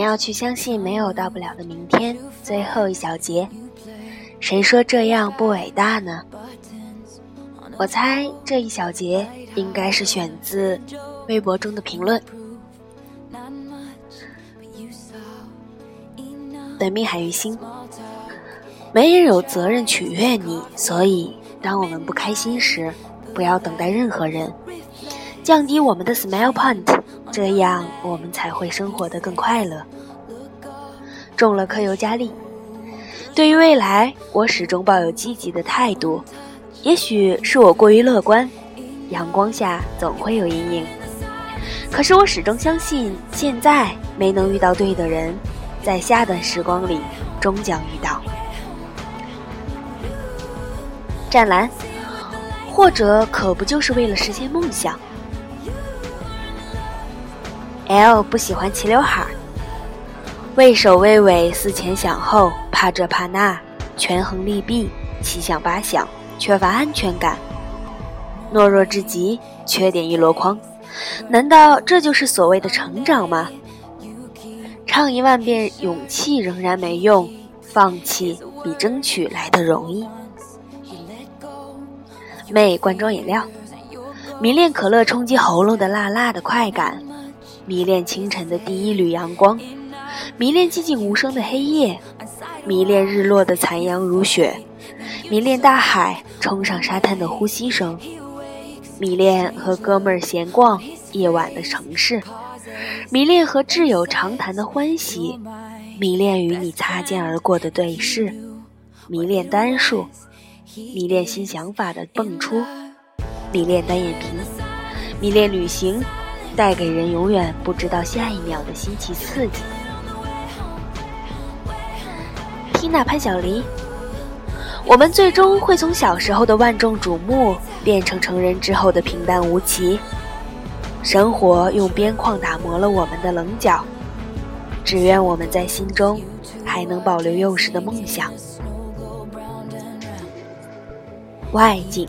你要去相信没有到不了的明天。最后一小节，谁说这样不伟大呢？我猜这一小节应该是选自微博中的评论。本命海鱼星，没人有责任取悦你，所以当我们不开心时，不要等待任何人，降低我们的 smile point，这样我们才会生活得更快乐。中了课尤加利，对于未来，我始终抱有积极的态度。也许是我过于乐观，阳光下总会有阴影。可是我始终相信，现在没能遇到对的人。在下段时光里，终将遇到。湛蓝，或者可不就是为了实现梦想？L 不喜欢齐刘海，畏首畏尾，思前想后，怕这怕那，权衡利弊，七想八想，缺乏安全感，懦弱至极，缺点一箩筐。难道这就是所谓的成长吗？唱一万遍，勇气仍然没用，放弃比争取来的容易。妹罐装饮料，迷恋可乐冲击喉咙的辣辣的快感，迷恋清晨的第一缕阳光，迷恋寂静无声的黑夜，迷恋日落的残阳如血，迷恋大海冲上沙滩的呼吸声，迷恋和哥们儿闲逛夜晚的城市。迷恋和挚友长谈的欢喜，迷恋与你擦肩而过的对视，迷恋单数，迷恋新想法的蹦出，迷恋单眼皮，迷恋旅行，带给人永远不知道下一秒的新奇刺激。缇娜潘晓黎，我们最终会从小时候的万众瞩目，变成成人之后的平淡无奇。生活用边框打磨了我们的棱角，只愿我们在心中还能保留幼时的梦想。外境，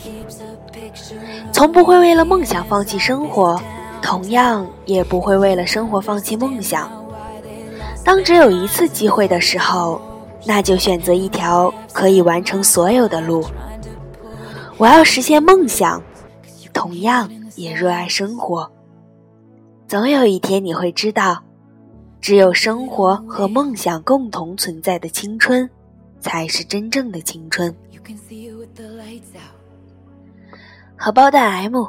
从不会为了梦想放弃生活，同样也不会为了生活放弃梦想。当只有一次机会的时候，那就选择一条可以完成所有的路。我要实现梦想，同样也热爱生活。总有一天你会知道，只有生活和梦想共同存在的青春，才是真正的青春。荷包蛋 M，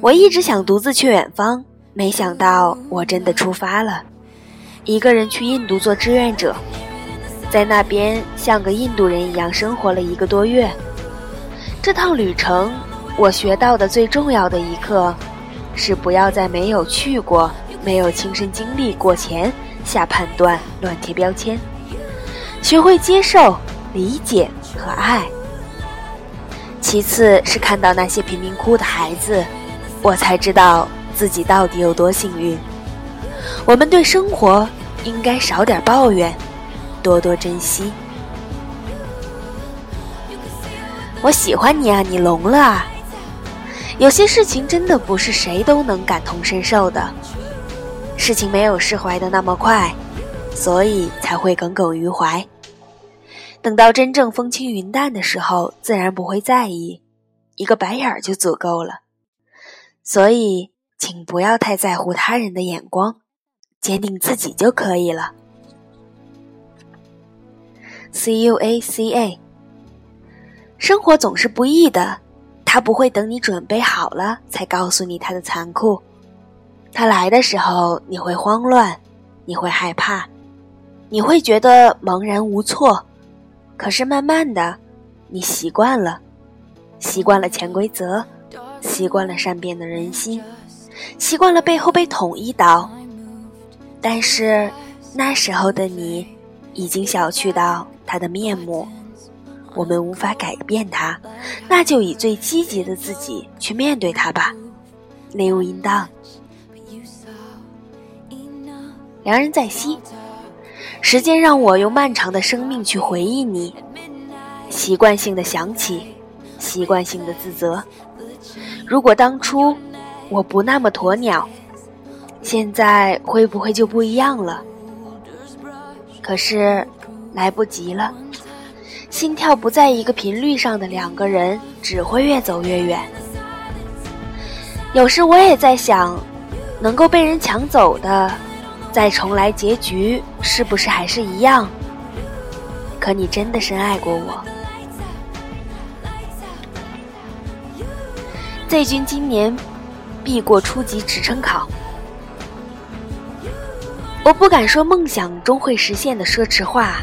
我一直想独自去远方，没想到我真的出发了，一个人去印度做志愿者，在那边像个印度人一样生活了一个多月。这趟旅程，我学到的最重要的一课。是不要在没有去过、没有亲身经历过前下判断、乱贴标签，学会接受、理解和爱。其次是看到那些贫民窟的孩子，我才知道自己到底有多幸运。我们对生活应该少点抱怨，多多珍惜。我喜欢你啊，你聋了啊！有些事情真的不是谁都能感同身受的，事情没有释怀的那么快，所以才会耿耿于怀。等到真正风轻云淡的时候，自然不会在意，一个白眼儿就足够了。所以，请不要太在乎他人的眼光，坚定自己就可以了。C U A C A，生活总是不易的。他不会等你准备好了才告诉你他的残酷，他来的时候你会慌乱，你会害怕，你会觉得茫然无措。可是慢慢的，你习惯了，习惯了潜规则，习惯了善变的人心，习惯了背后被捅一刀。但是那时候的你，已经小觑到他的面目。我们无法改变他，那就以最积极的自己去面对他吧。礼物应当。良人在兮，时间让我用漫长的生命去回忆你，习惯性的想起，习惯性的自责。如果当初我不那么鸵鸟，现在会不会就不一样了？可是来不及了，心跳不在一个频率上的两个人只会越走越远。有时我也在想，能够被人抢走的，再重来结局是不是还是一样？可你真的深爱过我。Z 君今年必过初级职称考。我不敢说梦想终会实现的奢侈话，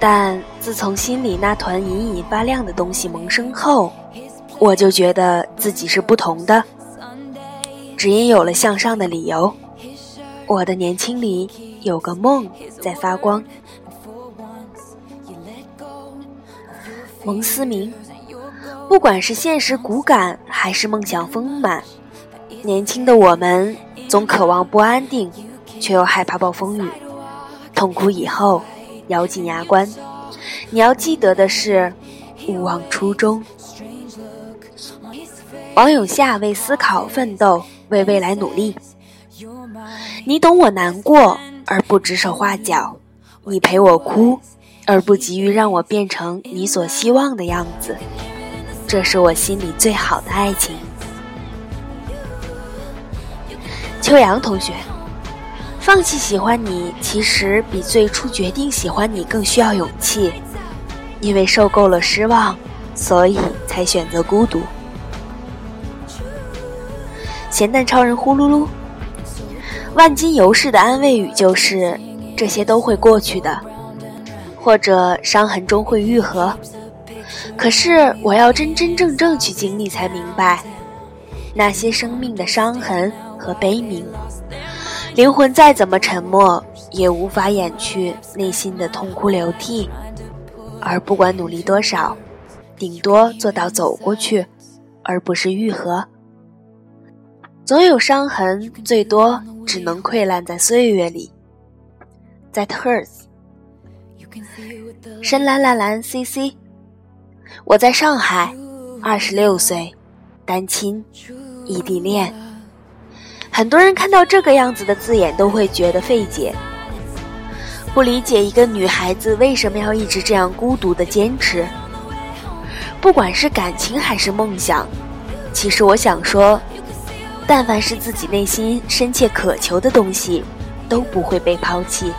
但自从心里那团隐隐发亮的东西萌生后，我就觉得自己是不同的。只因有了向上的理由，我的年轻里有个梦在发光。蒙思明，不管是现实骨感还是梦想丰满，年轻的我们总渴望不安定。却又害怕暴风雨，痛苦以后咬紧牙关。你要记得的是，勿忘初衷。王永夏为思考奋斗，为未来努力。你懂我难过，而不指手画脚；你陪我哭，而不急于让我变成你所希望的样子。这是我心里最好的爱情。秋阳同学。放弃喜欢你，其实比最初决定喜欢你更需要勇气。因为受够了失望，所以才选择孤独。咸蛋超人呼噜噜，万金油式的安慰语就是这些都会过去的，或者伤痕终会愈合。可是我要真真正正去经历，才明白那些生命的伤痕和悲鸣。灵魂再怎么沉默，也无法掩去内心的痛哭流涕；而不管努力多少，顶多做到走过去，而不是愈合。总有伤痕，最多只能溃烂在岁月里。That hurts。深蓝蓝蓝 CC，我在上海，二十六岁，单亲，异地恋。很多人看到这个样子的字眼都会觉得费解，不理解一个女孩子为什么要一直这样孤独的坚持。不管是感情还是梦想，其实我想说，但凡是自己内心深切渴求的东西，都不会被抛弃。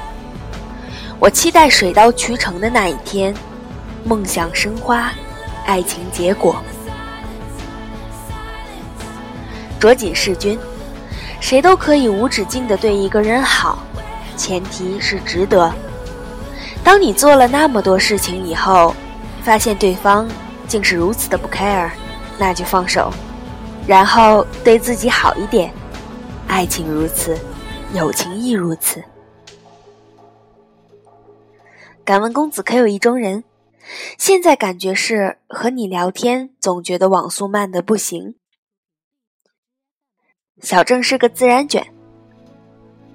我期待水到渠成的那一天，梦想生花，爱情结果。着锦世君。谁都可以无止境的对一个人好，前提是值得。当你做了那么多事情以后，发现对方竟是如此的不 care，那就放手，然后对自己好一点。爱情如此，友情亦如此。敢问公子可有意中人？现在感觉是和你聊天，总觉得网速慢的不行。小郑是个自然卷，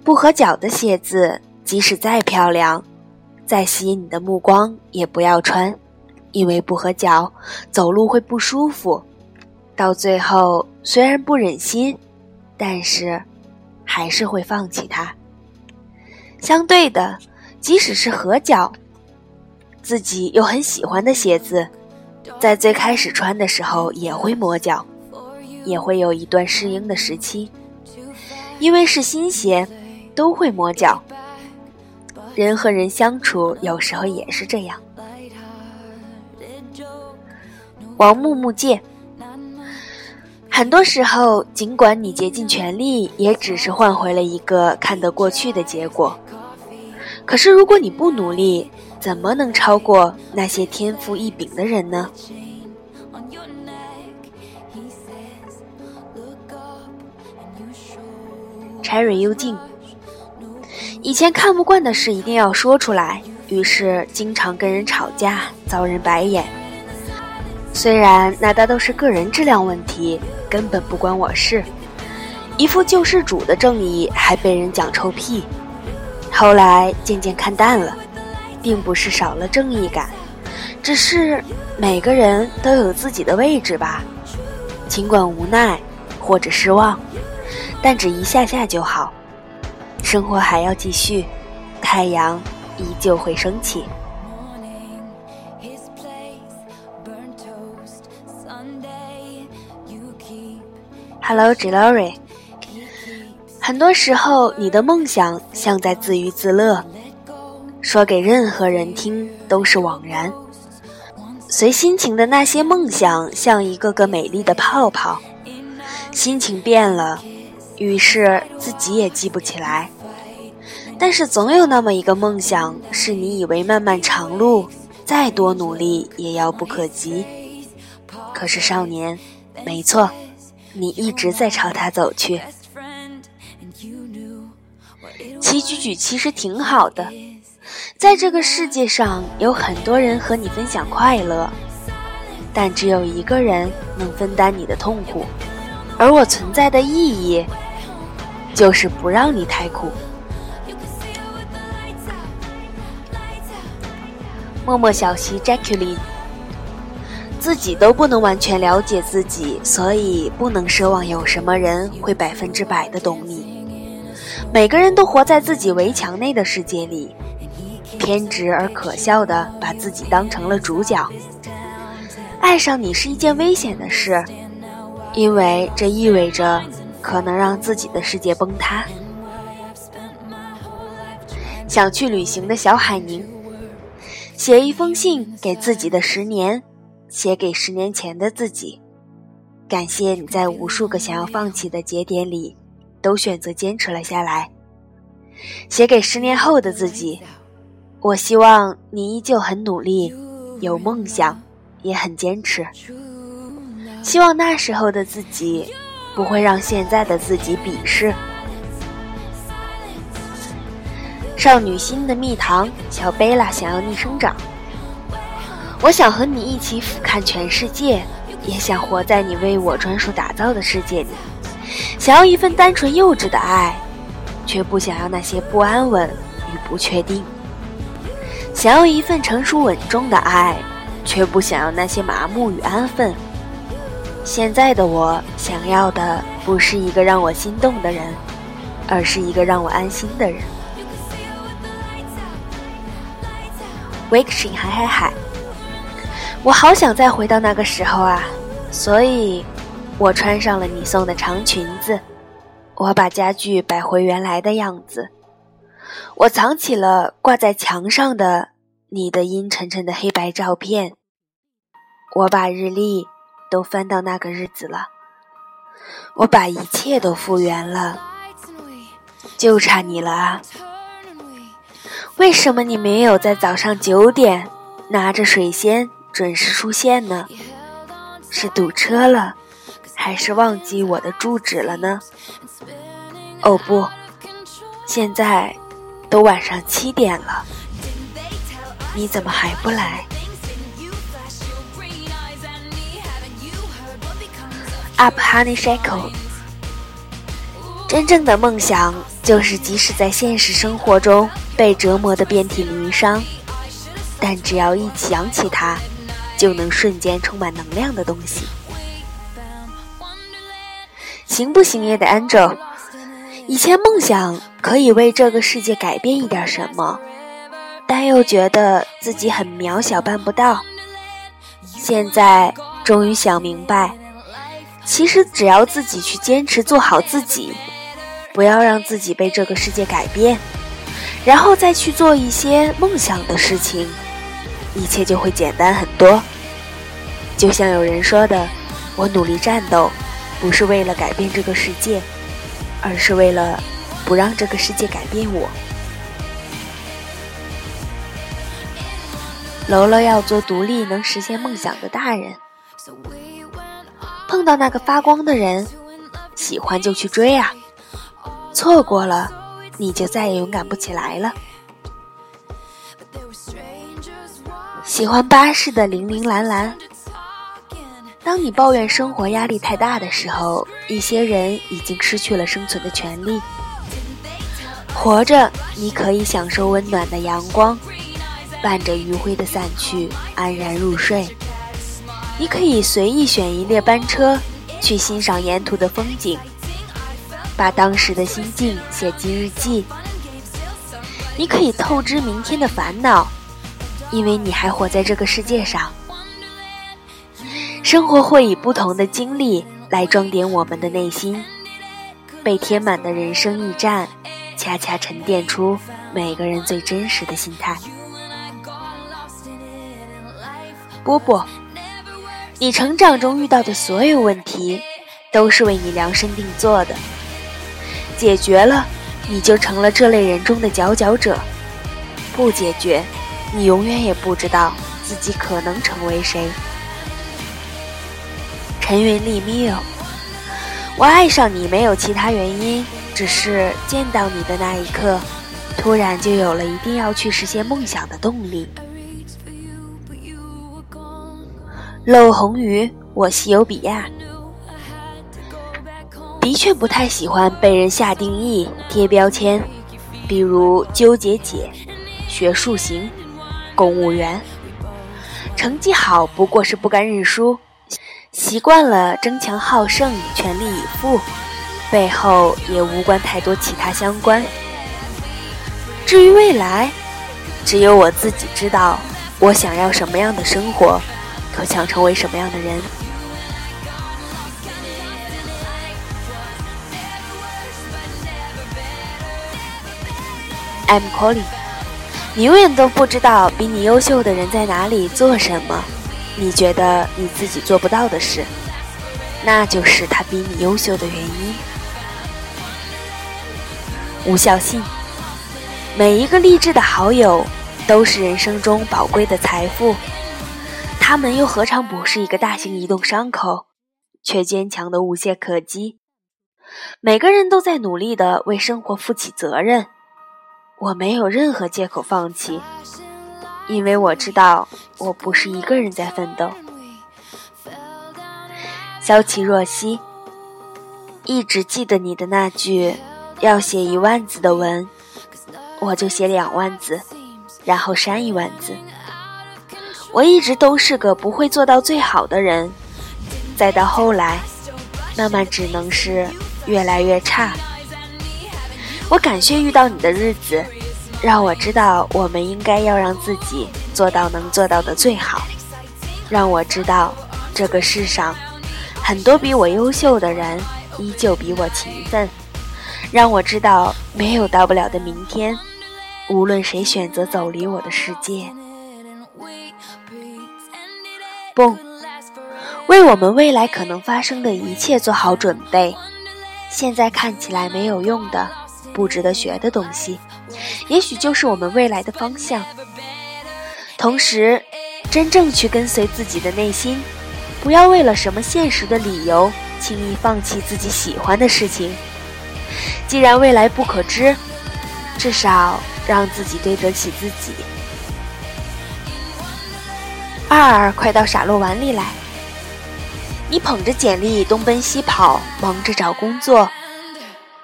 不合脚的鞋子，即使再漂亮，再吸引你的目光，也不要穿，因为不合脚，走路会不舒服。到最后，虽然不忍心，但是还是会放弃它。相对的，即使是合脚，自己又很喜欢的鞋子，在最开始穿的时候也会磨脚。也会有一段适应的时期，因为是新鞋，都会磨脚。人和人相处，有时候也是这样。王木木戒，很多时候，尽管你竭尽全力，也只是换回了一个看得过去的结果。可是，如果你不努力，怎么能超过那些天赋异禀的人呢？Cherry 幽静，以前看不惯的事一定要说出来，于是经常跟人吵架，遭人白眼。虽然那大都是个人质量问题，根本不关我事。一副救世主的正义还被人讲臭屁。后来渐渐看淡了，并不是少了正义感，只是每个人都有自己的位置吧。尽管无奈或者失望。但只一下下就好。生活还要继续，太阳依旧会升起。Hello，Glory。很多时候，你的梦想像在自娱自乐，说给任何人听都是枉然。随心情的那些梦想，像一个个美丽的泡泡。心情变了，于是自己也记不起来。但是总有那么一个梦想，是你以为漫漫长路，再多努力也遥不可及。可是少年，没错。你一直在朝他走去，齐举举其实挺好的。在这个世界上，有很多人和你分享快乐，但只有一个人能分担你的痛苦。而我存在的意义，就是不让你太苦。默默小溪 Jacqueline。自己都不能完全了解自己，所以不能奢望有什么人会百分之百的懂你。每个人都活在自己围墙内的世界里，偏执而可笑的把自己当成了主角。爱上你是一件危险的事，因为这意味着可能让自己的世界崩塌。想去旅行的小海宁，写一封信给自己的十年。写给十年前的自己，感谢你在无数个想要放弃的节点里，都选择坚持了下来。写给十年后的自己，我希望你依旧很努力，有梦想，也很坚持。希望那时候的自己，不会让现在的自己鄙视。少女心的蜜糖，小贝拉想要逆生长。我想和你一起俯瞰全世界，也想活在你为我专属打造的世界里。想要一份单纯幼稚的爱，却不想要那些不安稳与不确定。想要一份成熟稳重的爱，却不想要那些麻木与安分。现在的我想要的不是一个让我心动的人，而是一个让我安心的人。Wake 醒海海海。我好想再回到那个时候啊，所以，我穿上了你送的长裙子，我把家具摆回原来的样子，我藏起了挂在墙上的你的阴沉沉的黑白照片，我把日历都翻到那个日子了，我把一切都复原了，就差你了啊！为什么你没有在早上九点拿着水仙？准时出现呢？是堵车了，还是忘记我的住址了呢？哦不，现在都晚上七点了，你怎么还不来？Up Honey Shackle，真正的梦想就是即使在现实生活中被折磨得遍体鳞伤，但只要一想起它。就能瞬间充满能量的东西，行不行也得 Angel。以前梦想可以为这个世界改变一点什么，但又觉得自己很渺小，办不到。现在终于想明白，其实只要自己去坚持做好自己，不要让自己被这个世界改变，然后再去做一些梦想的事情。一切就会简单很多。就像有人说的：“我努力战斗，不是为了改变这个世界，而是为了不让这个世界改变我。”楼楼要做独立、能实现梦想的大人。碰到那个发光的人，喜欢就去追啊！错过了，你就再也勇敢不起来了。喜欢巴士的铃铃蓝蓝。当你抱怨生活压力太大的时候，一些人已经失去了生存的权利。活着，你可以享受温暖的阳光，伴着余晖的散去，安然入睡。你可以随意选一列班车，去欣赏沿途的风景。把当时的心境写进日记。你可以透支明天的烦恼，因为你还活在这个世界上。生活会以不同的经历来装点我们的内心，被填满的人生驿站，恰恰沉淀出每个人最真实的心态。波波，你成长中遇到的所有问题，都是为你量身定做的。解决了，你就成了这类人中的佼佼者；不解决，你永远也不知道自己可能成为谁。陈云丽，Mio，我爱上你没有其他原因，只是见到你的那一刻，突然就有了一定要去实现梦想的动力。漏红鱼，我西游比亚，的确不太喜欢被人下定义、贴标签，比如纠结姐、学术型、公务员，成绩好不过是不甘认输，习惯了争强好胜、全力以赴，背后也无关太多其他相关。至于未来，只有我自己知道，我想要什么样的生活。可想成为什么样的人？I'm calling。你永远都不知道比你优秀的人在哪里做什么，你觉得你自己做不到的事，那就是他比你优秀的原因。无效信。每一个励志的好友，都是人生中宝贵的财富。他们又何尝不是一个大型移动伤口，却坚强的无懈可击。每个人都在努力的为生活负起责任，我没有任何借口放弃，因为我知道我不是一个人在奋斗。萧其若曦，一直记得你的那句，要写一万字的文，我就写两万字，然后删一万字。我一直都是个不会做到最好的人，再到后来，慢慢只能是越来越差。我感谢遇到你的日子，让我知道我们应该要让自己做到能做到的最好，让我知道这个世上很多比我优秀的人依旧比我勤奋，让我知道没有到不了的明天，无论谁选择走离我的世界。蹦，为我们未来可能发生的一切做好准备。现在看起来没有用的、不值得学的东西，也许就是我们未来的方向。同时，真正去跟随自己的内心，不要为了什么现实的理由轻易放弃自己喜欢的事情。既然未来不可知，至少让自己对得起自己。二，快到傻洛碗里来！你捧着简历东奔西跑，忙着找工作，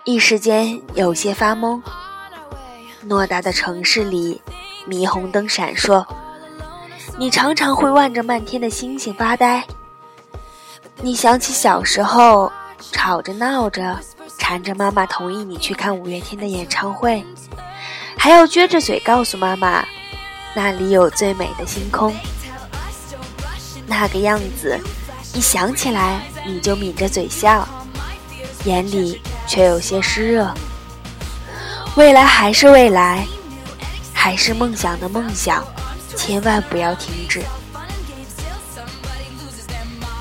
一时间有些发懵。偌大的城市里，霓虹灯闪烁，你常常会望着漫天的星星发呆。你想起小时候，吵着闹着，缠着妈妈同意你去看五月天的演唱会，还要撅着嘴告诉妈妈，那里有最美的星空。那个样子，一想起来你就抿着嘴笑，眼里却有些湿热。未来还是未来，还是梦想的梦想，千万不要停止。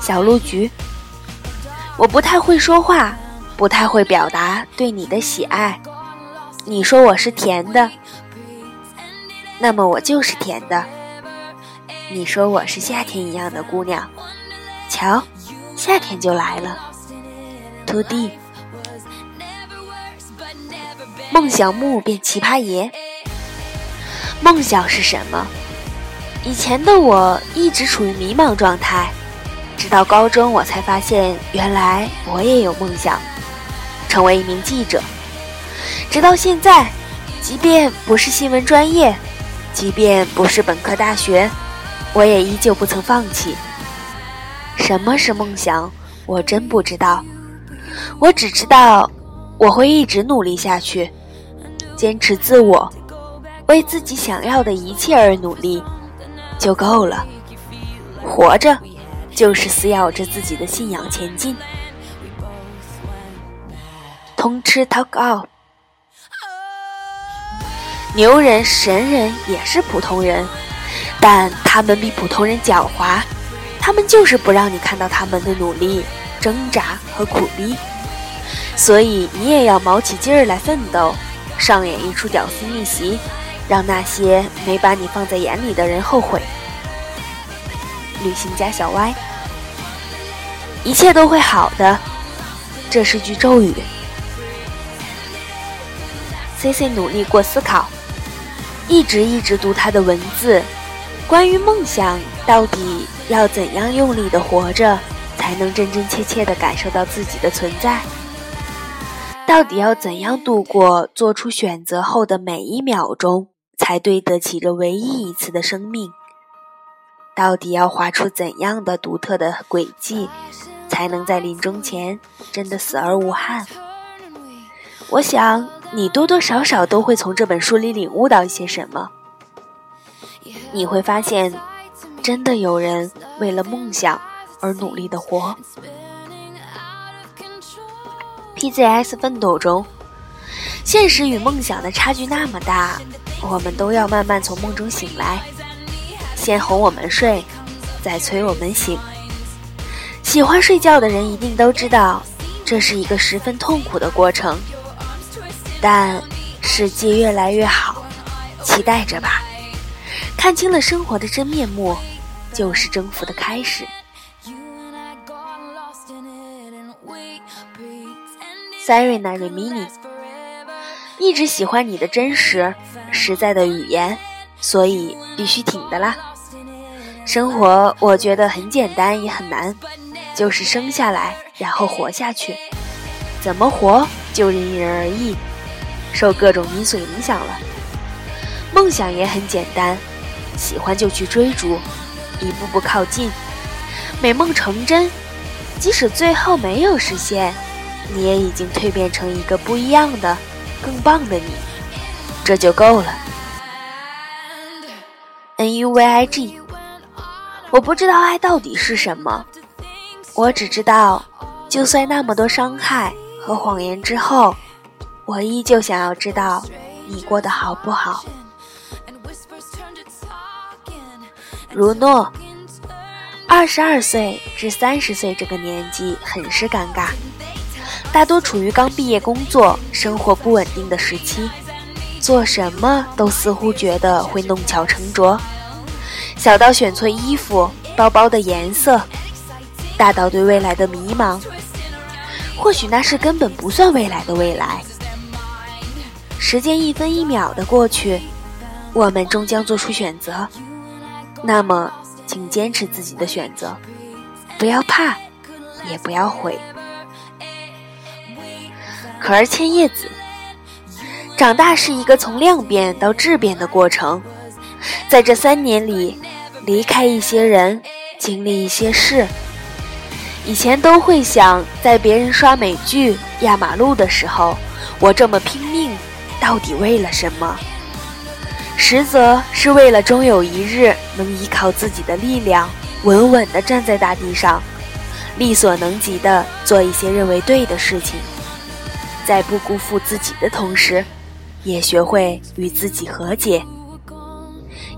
小鹿菊，我不太会说话，不太会表达对你的喜爱。你说我是甜的，那么我就是甜的。你说我是夏天一样的姑娘，瞧，夏天就来了。徒弟，梦想木变奇葩爷。梦想是什么？以前的我一直处于迷茫状态，直到高中我才发现，原来我也有梦想，成为一名记者。直到现在，即便不是新闻专业，即便不是本科大学。我也依旧不曾放弃。什么是梦想？我真不知道。我只知道，我会一直努力下去，坚持自我，为自己想要的一切而努力，就够了。活着，就是撕咬着自己的信仰前进。通吃 talk out，牛人、神人也是普通人，但他们比普通人狡猾，他们就是不让你看到他们的努力。挣扎和苦逼，所以你也要卯起劲儿来奋斗，上演一出屌丝逆袭，让那些没把你放在眼里的人后悔。旅行家小歪，一切都会好的，这是句咒语。C C 努力过思考，一直一直读他的文字，关于梦想到底要怎样用力的活着。才能真真切切的感受到自己的存在。到底要怎样度过做出选择后的每一秒钟，才对得起这唯一一次的生命？到底要画出怎样的独特的轨迹，才能在临终前真的死而无憾？我想你多多少少都会从这本书里领悟到一些什么。你会发现，真的有人为了梦想。而努力的活。T Z S 奋斗中，现实与梦想的差距那么大，我们都要慢慢从梦中醒来，先哄我们睡，再催我们醒。喜欢睡觉的人一定都知道，这是一个十分痛苦的过程。但世界越来越好，期待着吧。看清了生活的真面目，就是征服的开始。Serena Remini 一直喜欢你的真实、实在的语言，所以必须挺的啦。生活我觉得很简单，也很难，就是生下来，然后活下去。怎么活就因人而异，受各种因素影响了。梦想也很简单，喜欢就去追逐，一步步靠近。美梦成真，即使最后没有实现。你也已经蜕变成一个不一样的、更棒的你，这就够了。N U V I G，我不知道爱到底是什么，我只知道，就算那么多伤害和谎言之后，我依旧想要知道你过得好不好。如诺，二十二岁至三十岁这个年纪很是尴尬。大多处于刚毕业、工作、生活不稳定的时期，做什么都似乎觉得会弄巧成拙，小到选错衣服、包包的颜色，大到对未来的迷茫。或许那是根本不算未来的未来。时间一分一秒的过去，我们终将做出选择。那么，请坚持自己的选择，不要怕，也不要悔。可儿千叶子，长大是一个从量变到质变的过程，在这三年里，离开一些人，经历一些事。以前都会想，在别人刷美剧、压马路的时候，我这么拼命，到底为了什么？实则是为了终有一日能依靠自己的力量，稳稳地站在大地上，力所能及地做一些认为对的事情。在不辜负自己的同时，也学会与自己和解。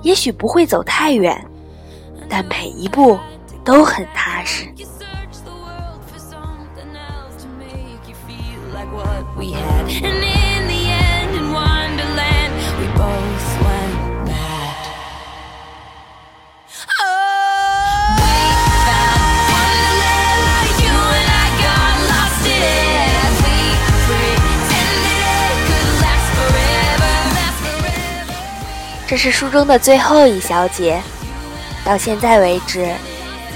也许不会走太远，但每一步都很踏实。这是书中的最后一小节。到现在为止，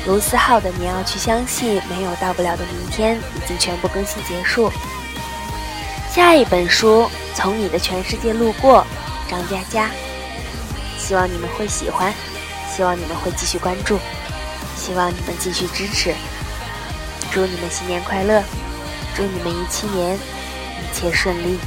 卢思浩的《你要去相信没有到不了的明天》已经全部更新结束。下一本书《从你的全世界路过》，张嘉佳。希望你们会喜欢，希望你们会继续关注，希望你们继续支持。祝你们新年快乐！祝你们一七年一切顺利。